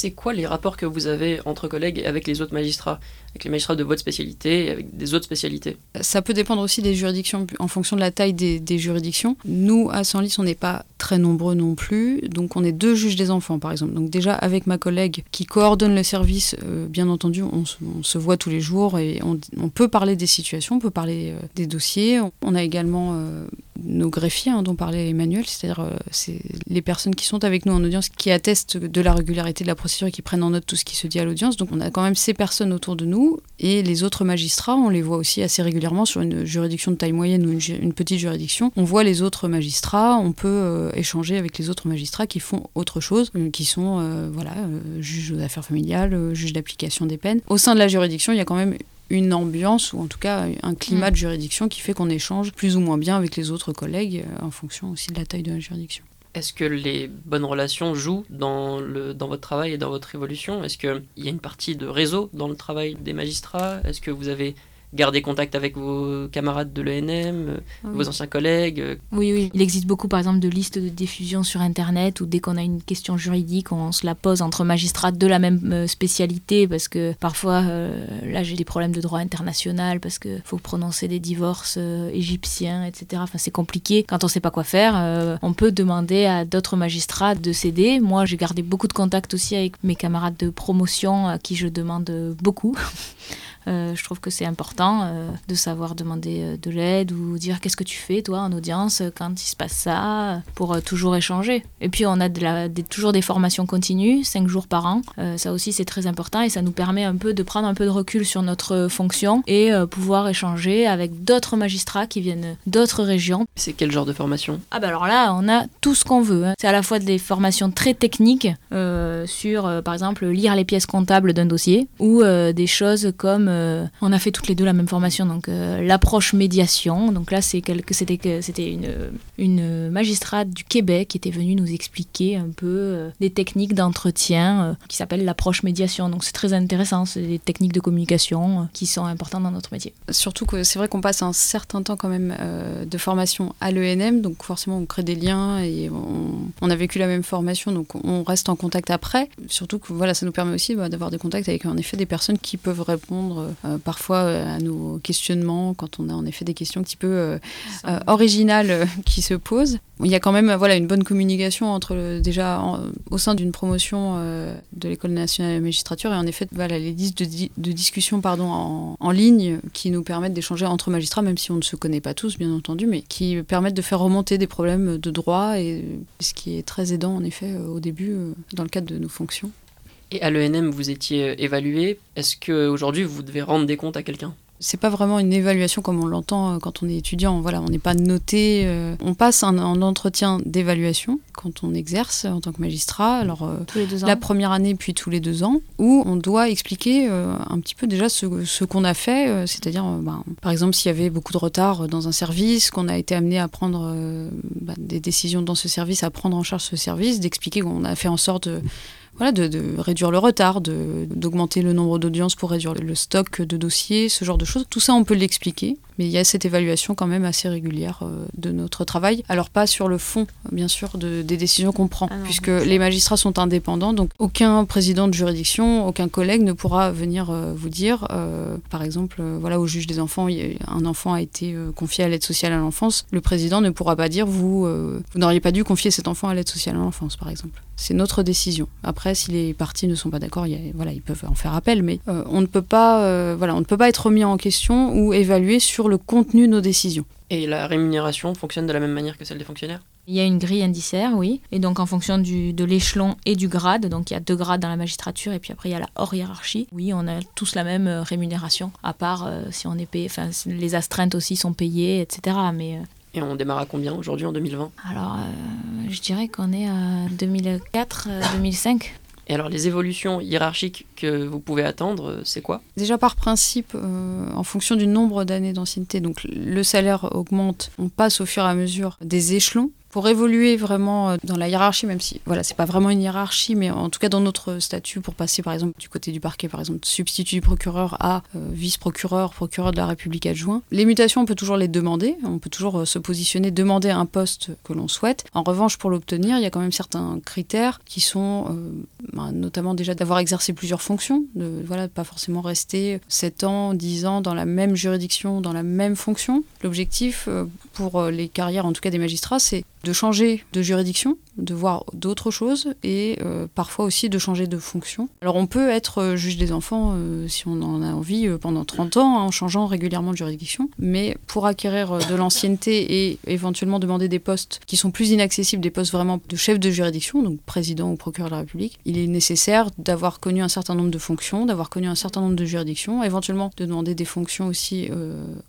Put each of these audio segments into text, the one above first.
C'est quoi les rapports que vous avez entre collègues et avec les autres magistrats Avec les magistrats de votre spécialité et avec des autres spécialités? Ça peut dépendre aussi des juridictions, en fonction de la taille des, juridictions. Nous, à Senlis, on n'est pas très nombreux non plus. Donc, on est deux juges des enfants, par exemple. Donc, déjà, avec ma collègue qui coordonne le service, euh, bien entendu, on, se voit tous les jours et on, peut parler des situations, on peut parler euh, des dossiers. On a également euh, nos greffiers hein, dont parlait Emmanuel, c'est-à-dire c'est les personnes qui sont avec nous en audience qui attestent de la régularité de la procédure et qui prennent en note tout ce qui se dit à l'audience. Donc on a quand même ces personnes autour de nous et les autres magistrats, on les voit aussi assez régulièrement sur une juridiction de taille moyenne ou une, petite juridiction. On voit les autres magistrats, on peut euh, échanger avec les autres magistrats qui font autre chose, euh, qui sont euh, voilà, juges aux affaires familiales, juges d'application des peines. Au sein de la juridiction, il y a quand même une ambiance ou en tout cas un climat mm. de juridiction qui fait qu'on échange plus ou moins bien avec les autres collègues en fonction aussi de la taille de la juridiction. Est-ce que les bonnes relations jouent dans, le, dans votre travail et dans votre évolution? Est-ce qu'il y a une partie de réseau dans le travail des magistrats? Est-ce que vous avez garder contact avec vos camarades de l'ENM, euh, vos anciens collègues euh. Oui, oui. Il existe beaucoup, par exemple, de listes de diffusion sur Internet où dès qu'on a une question juridique, on se la pose entre magistrats de la même euh, spécialité parce que parfois, là, j'ai des problèmes de droit international parce qu'il faut prononcer des divorces égyptiens, etc. Enfin, c'est compliqué. Quand on ne sait pas quoi faire, on peut demander à d'autres magistrats de s'aider. Moi, j'ai gardé beaucoup de contacts aussi avec mes camarades de promotion à qui je demande beaucoup. Euh, je trouve que c'est important euh, de savoir demander euh, de l'aide ou dire qu'est-ce que tu fais toi en audience quand il se passe ça pour toujours échanger. Et puis on a de la, toujours des formations continues, 5 jours par an. ça aussi c'est très important et ça nous permet un peu de prendre un peu de recul sur notre fonction et pouvoir échanger avec d'autres magistrats qui viennent d'autres régions. C'est quel genre de formation? Ah bah alors là on a tout ce qu'on veut. Hein. C'est à la fois des formations très techniques sur par exemple lire les pièces comptables d'un dossier ou des choses comme euh, on a fait toutes les deux la même formation, donc euh, l'approche médiation. Donc là, c'était une, une magistrate du Québec qui était venue nous expliquer un peu euh, des techniques d'entretien qui s'appellent l'approche médiation. Donc c'est très intéressant, c'est des techniques de communication qui sont importantes dans notre métier. Surtout que c'est vrai qu'on passe un certain temps quand même de formation à l'ENM, donc forcément on crée des liens et on, a vécu la même formation, donc on reste en contact après. Surtout que voilà, ça nous permet aussi bah, d'avoir des contacts avec en effet des personnes qui peuvent répondre euh, parfois euh, à nos questionnements quand on a en effet des questions un petit peu euh, originales qui se posent. Il y a quand même voilà une bonne communication entre déjà au sein d'une promotion de l'école nationale de la magistrature et en effet voilà les listes de, de discussion pardon en, en, ligne qui nous permettent d'échanger entre magistrats même si on ne se connaît pas tous bien entendu mais qui permettent de faire remonter des problèmes de droit et ce qui est très aidant en effet au début dans le cadre de nos fonctions. Et à l'ENM, vous étiez évalué. Est-ce qu'aujourd'hui, vous devez rendre des comptes à quelqu'un? C'est pas vraiment une évaluation comme on l'entend euh, quand on est étudiant. Voilà, on n'est pas noté. Euh, on passe un, entretien d'évaluation quand on exerce en tant que magistrat. Alors euh, tous les deux ans. la première année puis tous les deux ans, où on doit expliquer un petit peu déjà ce, qu'on a fait. C'est-à-dire, ben, par exemple, s'il y avait beaucoup de retard dans un service, qu'on a été amené à prendre ben, des décisions dans ce service, à prendre en charge ce service, d'expliquer qu'on a fait en sorte voilà, de, réduire le retard, d'augmenter le nombre d'audiences pour réduire le stock de dossiers, ce genre de choses. Tout ça, on peut l'expliquer mais il y a cette évaluation quand même assez régulière euh, de notre travail. Alors pas sur le fond, bien sûr, de, des décisions qu'on prend, ah puisque les magistrats sont indépendants, donc aucun président de juridiction, aucun collègue ne pourra venir euh, vous dire, euh, par exemple, voilà, au juge des enfants, un enfant a été confié à l'aide sociale à l'enfance, le président ne pourra pas dire, vous, vous n'auriez pas dû confier cet enfant à l'aide sociale à l'enfance, par exemple. C'est notre décision. Après, si les parties ne sont pas d'accord, voilà, ils peuvent en faire appel, mais on ne peut pas, voilà, on ne peut pas être remis en question ou évalué sur le contenu de nos décisions. Et la rémunération fonctionne de la même manière que celle des fonctionnaires? Il y a une grille indiciaire, oui. Et donc en fonction du, de l'échelon et du grade, donc il y a deux grades dans la magistrature et puis après il y a la hors hiérarchie. Oui, on a tous la même euh, rémunération, à part euh, si on est payé, enfin les astreintes aussi sont payées, etc. Mais, euh, et on démarre à combien aujourd'hui en 2020 Alors je dirais qu'on est à 2004-2005. Et alors les évolutions hiérarchiques que vous pouvez attendre, euh, c'est quoi? Déjà par principe, euh, en fonction du nombre d'années d'ancienneté, donc le salaire augmente, on passe au fur et à mesure des échelons pour évoluer vraiment dans la hiérarchie, même si voilà, c'est pas vraiment une hiérarchie, mais en tout cas dans notre statut, pour passer par exemple du côté du parquet, par exemple, substitut du procureur à vice-procureur, procureur de la République adjoint, les mutations, on peut toujours les demander, on peut toujours se positionner, demander un poste que l'on souhaite. En revanche, pour l'obtenir, il y a quand même certains critères qui sont ben, notamment déjà d'avoir exercé plusieurs fonctions, de voilà, pas forcément rester 7 ans, 10 ans dans la même juridiction, dans la même fonction. L'objectif euh, pour euh, les carrières, en tout cas des magistrats, c'est de changer de juridiction, de voir d'autres choses et euh, parfois aussi de changer de fonction. Alors on peut être euh, juge des enfants euh, si on en a envie pendant 30 ans hein, en changeant régulièrement de juridiction, mais pour acquérir de l'ancienneté et éventuellement demander des postes qui sont plus inaccessibles, des postes vraiment de chef de juridiction, donc président ou procureur de la République, il est nécessaire d'avoir connu un certain nombre de fonctions, d'avoir connu un certain nombre de juridictions, éventuellement de demander des fonctions aussi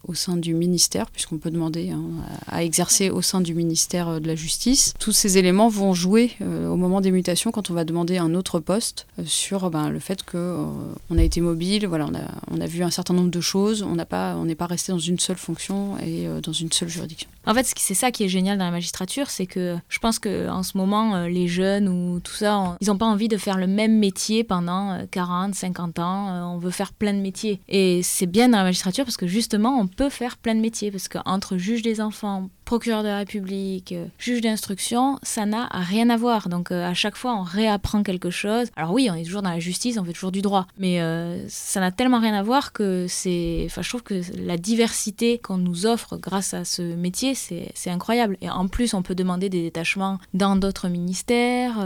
au sein du ministère, puisqu'on peut demander hein, à exercer au sein du ministère de la Justice. Tous ces éléments vont jouer euh, au moment des mutations quand on va demander un autre poste euh, sur ben, le fait qu'on euh, a été mobile, voilà, on a, on a vu un certain nombre de choses, on n'est pas resté dans une seule fonction et dans une seule juridiction. En fait, c'est ça qui est génial dans la magistrature, c'est que je pense qu'en ce moment, les jeunes ou tout ça, ils n'ont pas envie de faire le même métier pendant 40, 50 ans. On veut faire plein de métiers. Et c'est bien dans la magistrature parce que justement, on peut faire plein de métiers. Parce qu'entre juge des enfants, procureur de la République, euh, juge d'instruction, ça n'a rien à voir. Donc euh, à chaque fois, on réapprend quelque chose. Alors oui, on est toujours dans la justice, on fait toujours du droit, mais euh, ça n'a tellement rien à voir que c'est. Enfin, je trouve que la diversité qu'on nous offre grâce à ce métier, c'est incroyable. Et en plus, on peut demander des détachements dans d'autres ministères,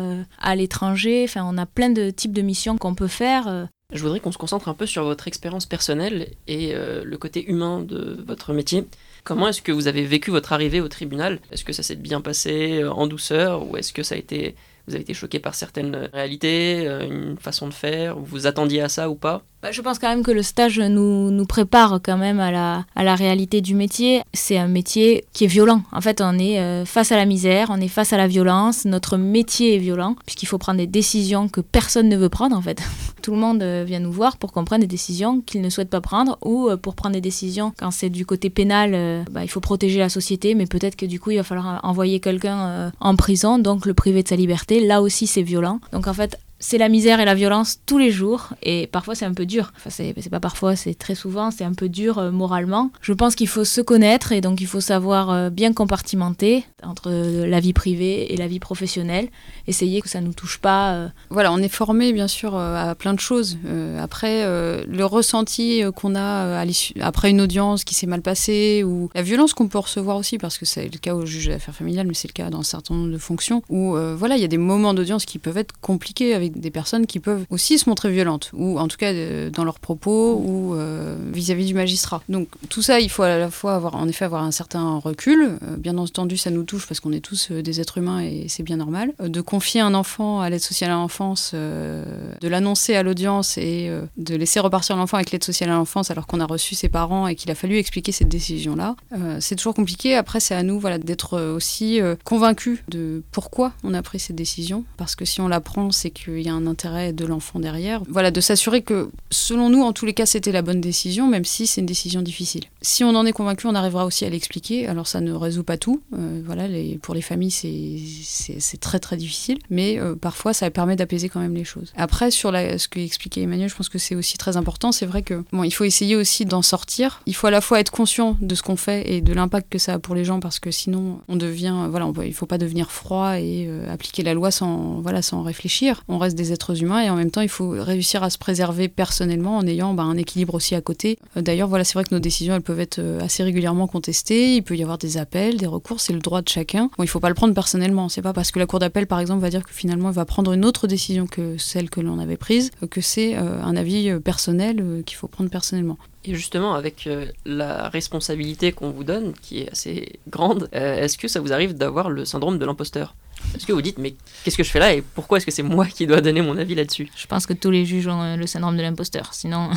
à l'étranger. Enfin, on a plein de types de missions qu'on peut faire. Je voudrais qu'on se concentre un peu sur votre expérience personnelle et le côté humain de votre métier. Comment est-ce que vous avez vécu votre arrivée au tribunal? Est-ce que ça s'est bien passé euh, en douceur ou est-ce que ça a été, vous avez été choqué par certaines réalités, euh, une façon de faire, vous vous attendiez à ça ou pas? Bah, je pense quand même que le stage nous, prépare quand même à la, réalité du métier. C'est un métier qui est violent. En fait, on est euh, face à la misère, on est face à la violence. Notre métier est violent puisqu'il faut prendre des décisions que personne ne veut prendre en fait. Tout le monde euh, vient nous voir pour qu'on prenne des décisions qu'il ne souhaite pas prendre ou pour prendre des décisions quand c'est du côté pénal, bah, il faut protéger la société, mais peut-être que du coup il va falloir envoyer quelqu'un en prison, donc le priver de sa liberté. Là aussi c'est violent. Donc en fait, c'est la misère et la violence tous les jours et parfois c'est un peu dur. Enfin, c'est pas parfois, c'est très souvent, c'est un peu dur euh, moralement. Je pense qu'il faut se connaître et donc il faut savoir euh, bien compartimenter entre euh, la vie privée et la vie professionnelle, essayer que ça ne nous touche pas. Voilà, on est formé bien sûr à plein de choses. après, le ressenti qu'on a après une audience qui s'est mal passée ou la violence qu'on peut recevoir aussi, parce que c'est le cas au juge d'affaires familiales, mais c'est le cas dans un certain nombre de fonctions, où voilà, il y a des moments d'audience qui peuvent être compliqués avec des personnes qui peuvent aussi se montrer violentes, ou en tout cas euh, dans leurs propos ou euh, vis-à-vis du magistrat. Donc tout ça, il faut à la fois avoir, en effet, avoir un certain recul. Euh, bien entendu, ça nous touche parce qu'on est tous des êtres humains et c'est bien normal. de confier un enfant à l'aide sociale à l'enfance, de l'annoncer à l'audience et de laisser repartir l'enfant avec l'aide sociale à l'enfance alors qu'on a reçu ses parents et qu'il a fallu expliquer cette décision-là, c'est toujours compliqué. Après, c'est à nous voilà, d'être aussi convaincus de pourquoi on a pris cette décision. Parce que si on la prend, c'est qu'il il y a un intérêt de l'enfant derrière. Voilà, de s'assurer que, selon nous, en tous les cas, c'était la bonne décision, même si c'est une décision difficile. Si on en est convaincu, on arrivera aussi à l'expliquer. Alors, ça ne résout pas tout. Euh, voilà, pour les familles, c'est très très difficile, mais euh, parfois, ça permet d'apaiser quand même les choses. Après, sur ce que expliquait Emmanuel, je pense que c'est aussi très important. C'est vrai que, bon, il faut essayer aussi d'en sortir. Il faut à la fois être conscient de ce qu'on fait et de l'impact que ça a pour les gens, parce que sinon, on devient, voilà, on, il faut pas devenir froid et euh, appliquer la loi sans, voilà, sans réfléchir. On reste des êtres humains et en même temps il faut réussir à se préserver personnellement en ayant bah, un équilibre aussi à côté. Euh, d'ailleurs voilà c'est vrai que nos décisions elles peuvent être euh, assez régulièrement contestées, il peut y avoir des appels, des recours, c'est le droit de chacun. Bon il faut pas le prendre personnellement, c'est pas parce que la cour d'appel par exemple va dire que finalement elle va prendre une autre décision que celle que l'on avait prise euh, que c'est un avis personnel qu'il faut prendre personnellement. Et justement, avec la responsabilité qu'on vous donne, qui est assez grande, est-ce que ça vous arrive d'avoir le syndrome de l'imposteur? Est-ce que vous dites, mais qu'est-ce que je fais là et pourquoi est-ce que c'est moi qui dois donner mon avis là-dessus? Je pense que tous les juges ont le syndrome de l'imposteur. Sinon,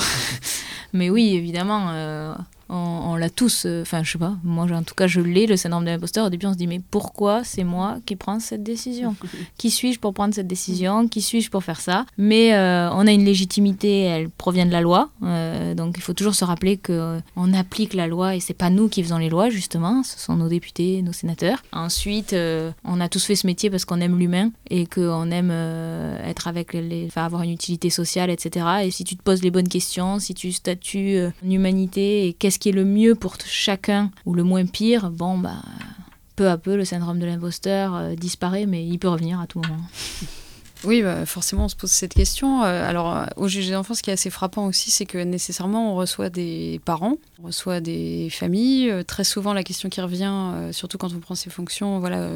mais oui, évidemment, euh, on, l'a tous, euh, enfin je sais pas, moi en tout cas je l'ai, le syndrome de l'imposteur. Au début on se dit mais pourquoi c'est moi qui prends cette décision? Qui suis-je pour prendre cette décision? Qui suis-je pour faire ça? Mais euh, on a une légitimité, elle provient de la loi, euh, donc il faut toujours se rappeler que on applique la loi et c'est pas nous qui faisons les lois justement, ce sont nos députés, nos sénateurs. Ensuite, on a tous fait ce métier parce qu'on aime l'humain et qu'on aime être avec les, enfin, avoir une utilité sociale, etc. Et si tu te poses les bonnes questions, si tu statues en humanité et qu'est-ce ce qui est le mieux pour chacun ou le moins pire, bon, bah, peu à peu, le syndrome de l'imposteur euh, disparaît, mais il peut revenir à tout moment. Oui, bah, forcément, on se pose cette question. Euh, alors, euh, au juge des ce qui est assez frappant aussi, c'est que nécessairement, on reçoit des parents, on reçoit des familles. Euh, très souvent, la question qui revient, surtout quand on prend ses fonctions, voilà,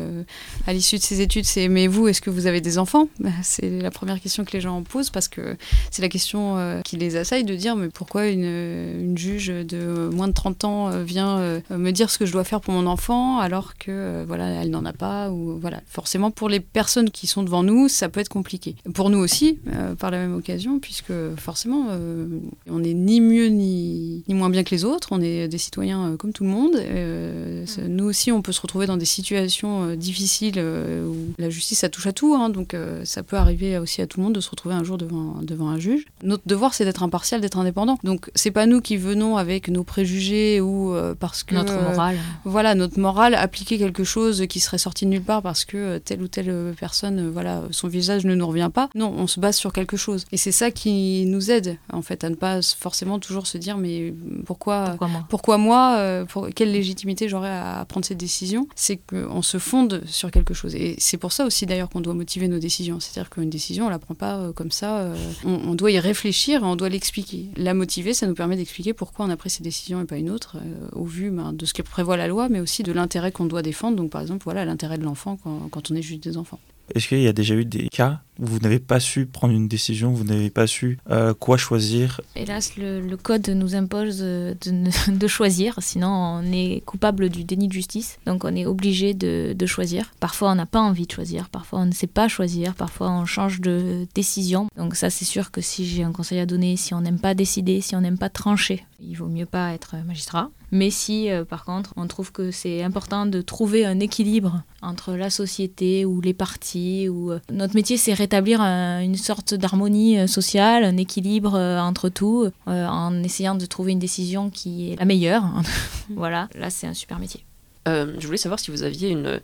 à l'issue de ses études, c'est Mais vous, est-ce que vous avez des enfants? Bah, C'est la première question que les gens posent parce que c'est la question qui les assaille de dire Mais pourquoi une, juge de moins de 30 ans vient me dire ce que je dois faire pour mon enfant alors que voilà, elle n'en a pas? Voilà. Forcément, pour les personnes qui sont devant nous, ça peut être compliqué. Pour nous aussi, euh, par la même occasion, puisque forcément, euh, on n'est ni mieux ni, ni, moins bien que les autres, on est des citoyens euh, comme tout le monde. Mm. nous aussi, on peut se retrouver dans des situations difficiles où la justice, ça touche à tout, hein, donc ça peut arriver aussi à tout le monde de se retrouver un jour devant, devant un juge. Notre devoir, c'est d'être impartial, d'être indépendant. Donc, c'est pas nous qui venons avec nos préjugés ou parce que... Notre morale. voilà, notre morale, appliquer quelque chose qui serait sorti de nulle part parce que telle ou telle personne, voilà, son visage ne nous revient pas. Non, on se base sur quelque chose. Et c'est ça qui nous aide, en fait, à ne pas forcément toujours se dire, mais pourquoi, pourquoi moi, euh, pour, Quelle légitimité j'aurais à prendre cette décision? C'est qu'on se fonde sur quelque chose. Et c'est pour ça aussi, d'ailleurs, qu'on doit motiver nos décisions. C'est-à-dire qu'une décision, on la prend pas euh, comme ça. Euh, on, doit y réfléchir et on doit l'expliquer. La motiver, ça nous permet d'expliquer pourquoi on a pris cette décision et pas une autre, au vu ben, de ce que prévoit la loi, mais aussi de l'intérêt qu'on doit défendre. Donc, par exemple, voilà, l'intérêt de l'enfant quand, quand on est juge des enfants. Est-ce qu'il y a déjà eu des cas vous n'avez pas su prendre une décision, vous n'avez pas su euh, quoi choisir Hélas, le, code nous impose de, de, choisir, sinon on est coupable du déni de justice, donc on est obligé de, choisir. Parfois on n'a pas envie de choisir, parfois on ne sait pas choisir, parfois on change de décision. Donc ça c'est sûr que si j'ai un conseil à donner, si on n'aime pas décider, si on n'aime pas trancher, il vaut mieux pas être magistrat. Mais si, euh, par contre, on trouve que c'est important de trouver un équilibre entre la société ou les partis, ou euh, notre métier, c'est rétablir une sorte d'harmonie euh, sociale, un équilibre entre tout, en essayant de trouver une décision qui est la meilleure. voilà, là, c'est un super métier. je voulais savoir si vous aviez une,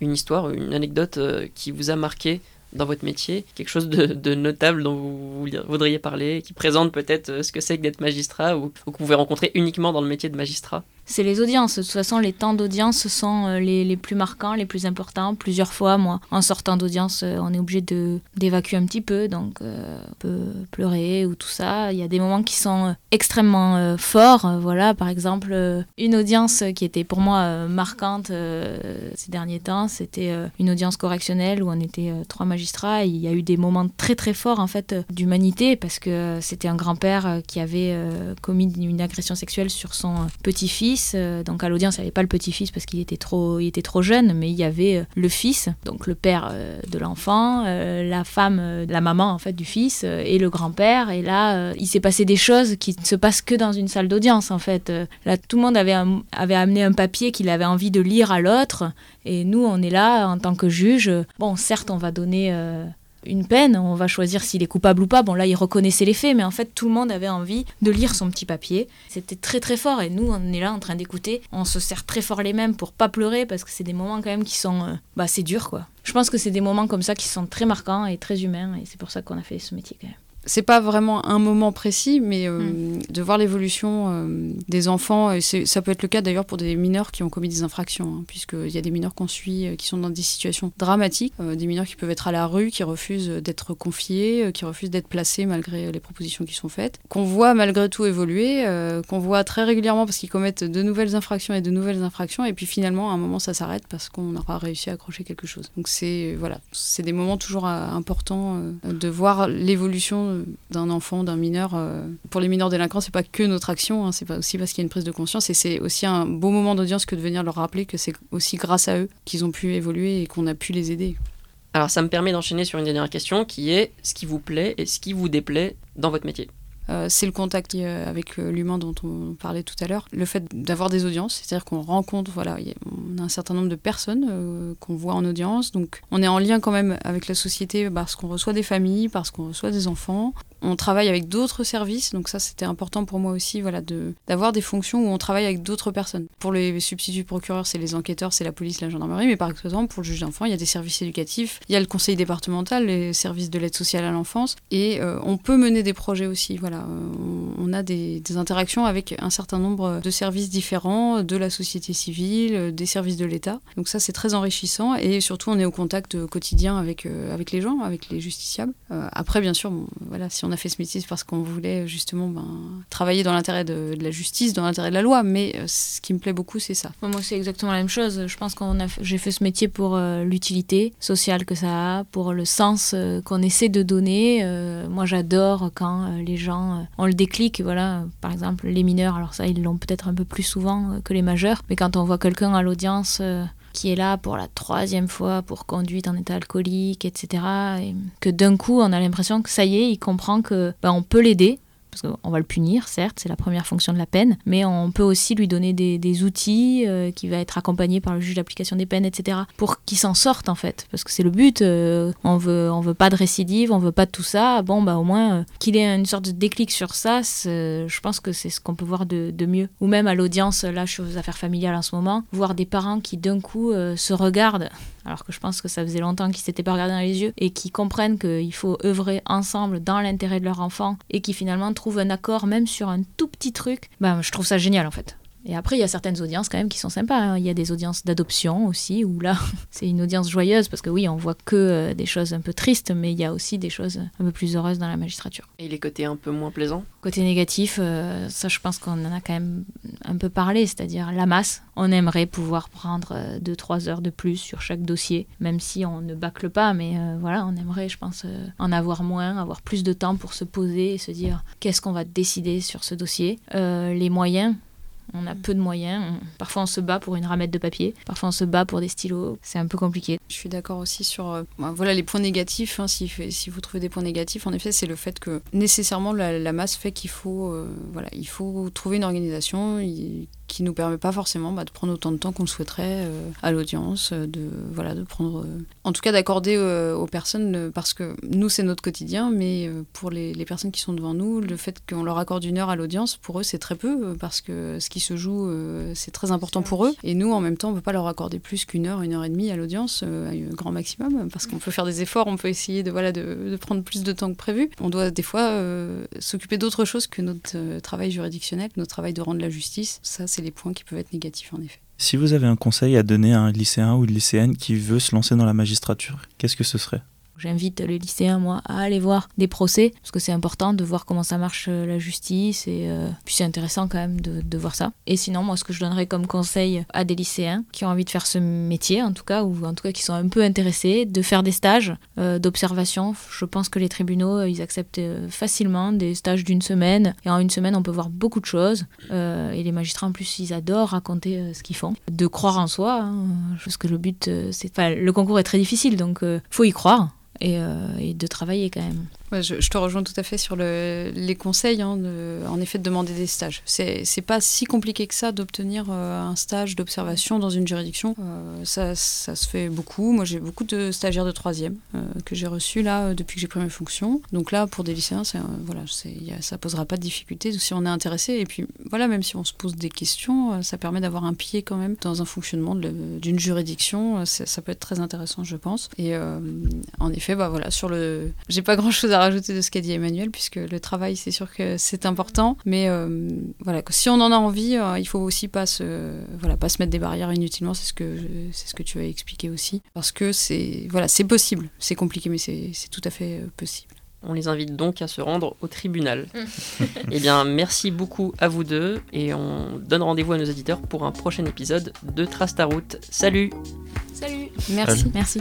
une histoire, une anecdote qui vous a marqué dans votre métier, quelque chose de, notable dont vous, voudriez parler, qui présente peut-être ce que c'est que d'être magistrat ou, ou que vous pouvez rencontrer uniquement dans le métier de magistrat? C'est les audiences. De toute façon, les temps d'audience sont euh, les, les, plus marquants, les plus importants. Plusieurs fois, moi, en sortant d'audience, euh, on est obligé d'évacuer un petit peu, donc euh, on peut pleurer ou tout ça. Il y a des moments qui sont extrêmement forts. Voilà, par exemple, une audience qui était pour moi marquante ces derniers temps, c'était une audience correctionnelle où on était trois magistrats. il y a eu des moments très très forts en fait d'humanité parce que c'était un grand-père qui avait commis une agression sexuelle sur son petit-fils euh, donc à l'audience, il n'y avait pas le petit-fils parce qu'il était trop, était trop jeune, mais il y avait euh, le fils, donc le père euh, de l'enfant, la femme, la maman en fait du fils et le grand-père. Et là, il s'est passé des choses qui ne se passent que dans une salle d'audience en fait. Là, tout le monde avait, avait amené un papier qu'il avait envie de lire à l'autre. Et nous, on est là en tant que juge. Bon, certes, on va donner une peine, on va choisir s'il est coupable ou pas. Bon là, il reconnaissait les faits, mais en fait, tout le monde avait envie de lire son petit papier. C'était très très fort et nous, on est là en train d'écouter. On se serre très fort les mêmes pour pas pleurer parce que c'est des moments quand même qui sont, euh, bah c'est dur quoi. Je pense que c'est des moments comme ça qui sont très marquants et très humains et c'est pour ça qu'on a fait ce métier quand même c'est pas vraiment un moment précis, mais euh, mm. de voir l'évolution euh, des enfants, et ça peut être le cas d'ailleurs pour des mineurs qui ont commis des infractions, hein, puisqu'il y a des mineurs qu'on suit euh, qui sont dans des situations dramatiques, des mineurs qui peuvent être à la rue, qui refusent d'être confiés, qui refusent d'être placés malgré les propositions qui sont faites, qu'on voit malgré tout évoluer, qu'on voit très régulièrement parce qu'ils commettent de nouvelles infractions et de nouvelles infractions, et puis finalement à un moment ça s'arrête parce qu'on n'aura réussi à accrocher quelque chose. Donc c'est voilà, c'est des moments toujours importants de voir l'évolution d'un enfant, d'un mineur. Euh, pour les mineurs délinquants, c'est pas que notre action, hein, c'est pas aussi parce qu'il y a une prise de conscience et c'est aussi un beau moment d'audience que de venir leur rappeler que c'est aussi grâce à eux qu'ils ont pu évoluer et qu'on a pu les aider. Alors ça me permet d'enchaîner sur une dernière question qui est ce qui vous plaît et ce qui vous déplaît dans votre métier? Euh, c'est le contact euh, avec euh, l'humain dont on parlait tout à l'heure. Le fait d'avoir des audiences, c'est-à-dire qu'on rencontre, voilà, on a un certain nombre de personnes qu'on voit en audience. Donc on est en lien quand même avec la société parce qu'on reçoit des familles, parce qu'on reçoit des enfants on travaille avec d'autres services, donc ça c'était important pour moi aussi, voilà, d'avoir des fonctions où on travaille avec d'autres personnes. Pour les substituts procureurs, c'est les enquêteurs, c'est la police, la gendarmerie, mais par exemple pour le juge d'enfant, il y a des services éducatifs, il y a le conseil départemental, les services de l'aide sociale à l'enfance, et euh, on peut mener des projets aussi. Voilà, euh, on, a des, interactions avec un certain nombre de services différents, de la société civile, des services de l'État. Donc ça c'est très enrichissant, et surtout on est au contact quotidien avec avec les gens, avec les justiciables. Euh, après bien sûr, voilà, si on on a fait ce métier parce qu'on voulait justement ben, travailler dans l'intérêt de, la justice, dans l'intérêt de la loi. Mais euh, ce qui me plaît beaucoup, c'est ça. Moi, c'est exactement la même chose. Je pense que j'ai fait ce métier pour euh, l'utilité sociale que ça a, pour le sens euh, qu'on essaie de donner. moi, j'adore quand les gens ont le déclic. Voilà, par exemple, les mineurs. Alors ça, ils l'ont peut-être un peu plus souvent que les majeurs. Mais quand on voit quelqu'un à l'audience qui est là pour la troisième fois pour conduite en état alcoolique, etc. Et que d'un coup, on a l'impression que ça y est, il comprend que ben, on peut l'aider, parce qu'on va le punir, certes, c'est la première fonction de la peine, mais on peut aussi lui donner des, outils euh, qui va être accompagné par le juge d'application des peines, etc., pour qu'il s'en sorte en fait, parce que c'est le but. Euh, on veut, on veut pas de récidive, on veut pas de tout ça. Bon, bah au moins euh, qu'il ait une sorte de déclic sur ça, je pense que c'est ce qu'on peut voir de, mieux. Ou même à l'audience, là, je suis aux affaires familiales en ce moment, voir des parents qui d'un coup se regardent alors que je pense que ça faisait longtemps qu'ils s'étaient pas regardés dans les yeux, et qui comprennent qu'il faut œuvrer ensemble dans l'intérêt de leur enfant, et qui finalement trouvent un accord même sur un tout petit truc, ben, je trouve ça génial en fait. Et après, il y a certaines audiences quand même qui sont sympas. Hein. Il y a des audiences d'adoption aussi, où là, c'est une audience joyeuse, parce que oui, on voit que euh, des choses un peu tristes, mais il y a aussi des choses un peu plus heureuses dans la magistrature. Et les côtés un peu moins plaisants? Côté négatif, euh, ça je pense qu'on en a quand même un peu parlé, c'est-à-dire la masse. On aimerait pouvoir prendre 2-3 euh, heures de plus sur chaque dossier, même si on ne bâcle pas, mais voilà, on aimerait, je pense, en avoir moins, avoir plus de temps pour se poser et se dire qu'est-ce qu'on va décider sur ce dossier. les moyens, on a peu de moyens. Parfois, on se bat pour une ramette de papier. Parfois, on se bat pour des stylos. C'est un peu compliqué. Je suis d'accord aussi sur euh, bah, voilà les points négatifs. Hein, si, vous trouvez des points négatifs, en effet, c'est le fait que nécessairement la, masse fait qu'il faut euh, voilà il faut trouver une organisation qui nous permet pas forcément bah, de prendre autant de temps qu'on le souhaiterait euh, à l'audience, euh, de voilà, de prendre, euh, en tout cas d'accorder aux personnes, parce que nous c'est notre quotidien, mais pour les, personnes qui sont devant nous, le fait qu'on leur accorde une heure à l'audience, pour eux c'est très peu, parce que ce qui se joue c'est très important pour eux, et nous en même temps on peut pas leur accorder plus qu'une heure, une heure et demie à l'audience, grand maximum, parce qu'on peut faire des efforts, on peut essayer de voilà de, prendre plus de temps que prévu. On doit des fois s'occuper d'autre chose que notre travail juridictionnel, notre travail de rendre la justice. Ça c'est points qui peuvent être négatifs en effet. Si vous avez un conseil à donner à un lycéen ou une lycéenne qui veut se lancer dans la magistrature, qu'est-ce que ce serait? J'invite les lycéens, moi, à aller voir des procès, parce que c'est important de voir comment ça marche euh, la justice, et euh, puis c'est intéressant quand même de, voir ça. Et sinon, moi, ce que je donnerais comme conseil à des lycéens qui ont envie de faire ce métier, en tout cas, ou en tout cas qui sont un peu intéressés, de faire des stages euh, d'observation. Je pense que les tribunaux, ils acceptent facilement des stages d'une semaine, et en une semaine, on peut voir beaucoup de choses. et les magistrats, en plus, ils adorent raconter ce qu'ils font. De croire en soi, hein, parce que le but, c'est... Enfin, le concours est très difficile, donc faut y croire. Euh, et, de travailler quand même je, te rejoins tout à fait sur le, les conseils, hein, en effet, de demander des stages. C'est, c'est pas si compliqué que ça d'obtenir euh, un stage d'observation dans une juridiction. Euh, ça, se fait beaucoup. Moi, j'ai beaucoup de stagiaires de troisième euh, que j'ai reçus là depuis que j'ai pris mes fonctions. Donc là, pour des lycéens, voilà, ça posera pas de difficulté si on est intéressé. Et puis voilà, même si on se pose des questions, ça permet d'avoir un pied quand même dans un fonctionnement d'une juridiction. Ça peut être très intéressant, je pense. Et en effet, bah voilà, sur le, j'ai pas grand chose à rajouter de ce qu'a dit Emmanuel, puisque le travail, c'est sûr que c'est important. Mais euh, voilà, si on en a envie, euh, il faut aussi pas se, voilà, pas se mettre des barrières inutilement. C'est ce que, c'est ce que tu as expliqué aussi. Parce que c'est, voilà, c'est possible. C'est compliqué, mais c'est tout à fait euh, possible. On les invite donc à se rendre au tribunal. eh bien, merci beaucoup à vous deux et on donne rendez-vous à nos éditeurs pour un prochain épisode de Trace ta route. Salut Salut Merci. Merci.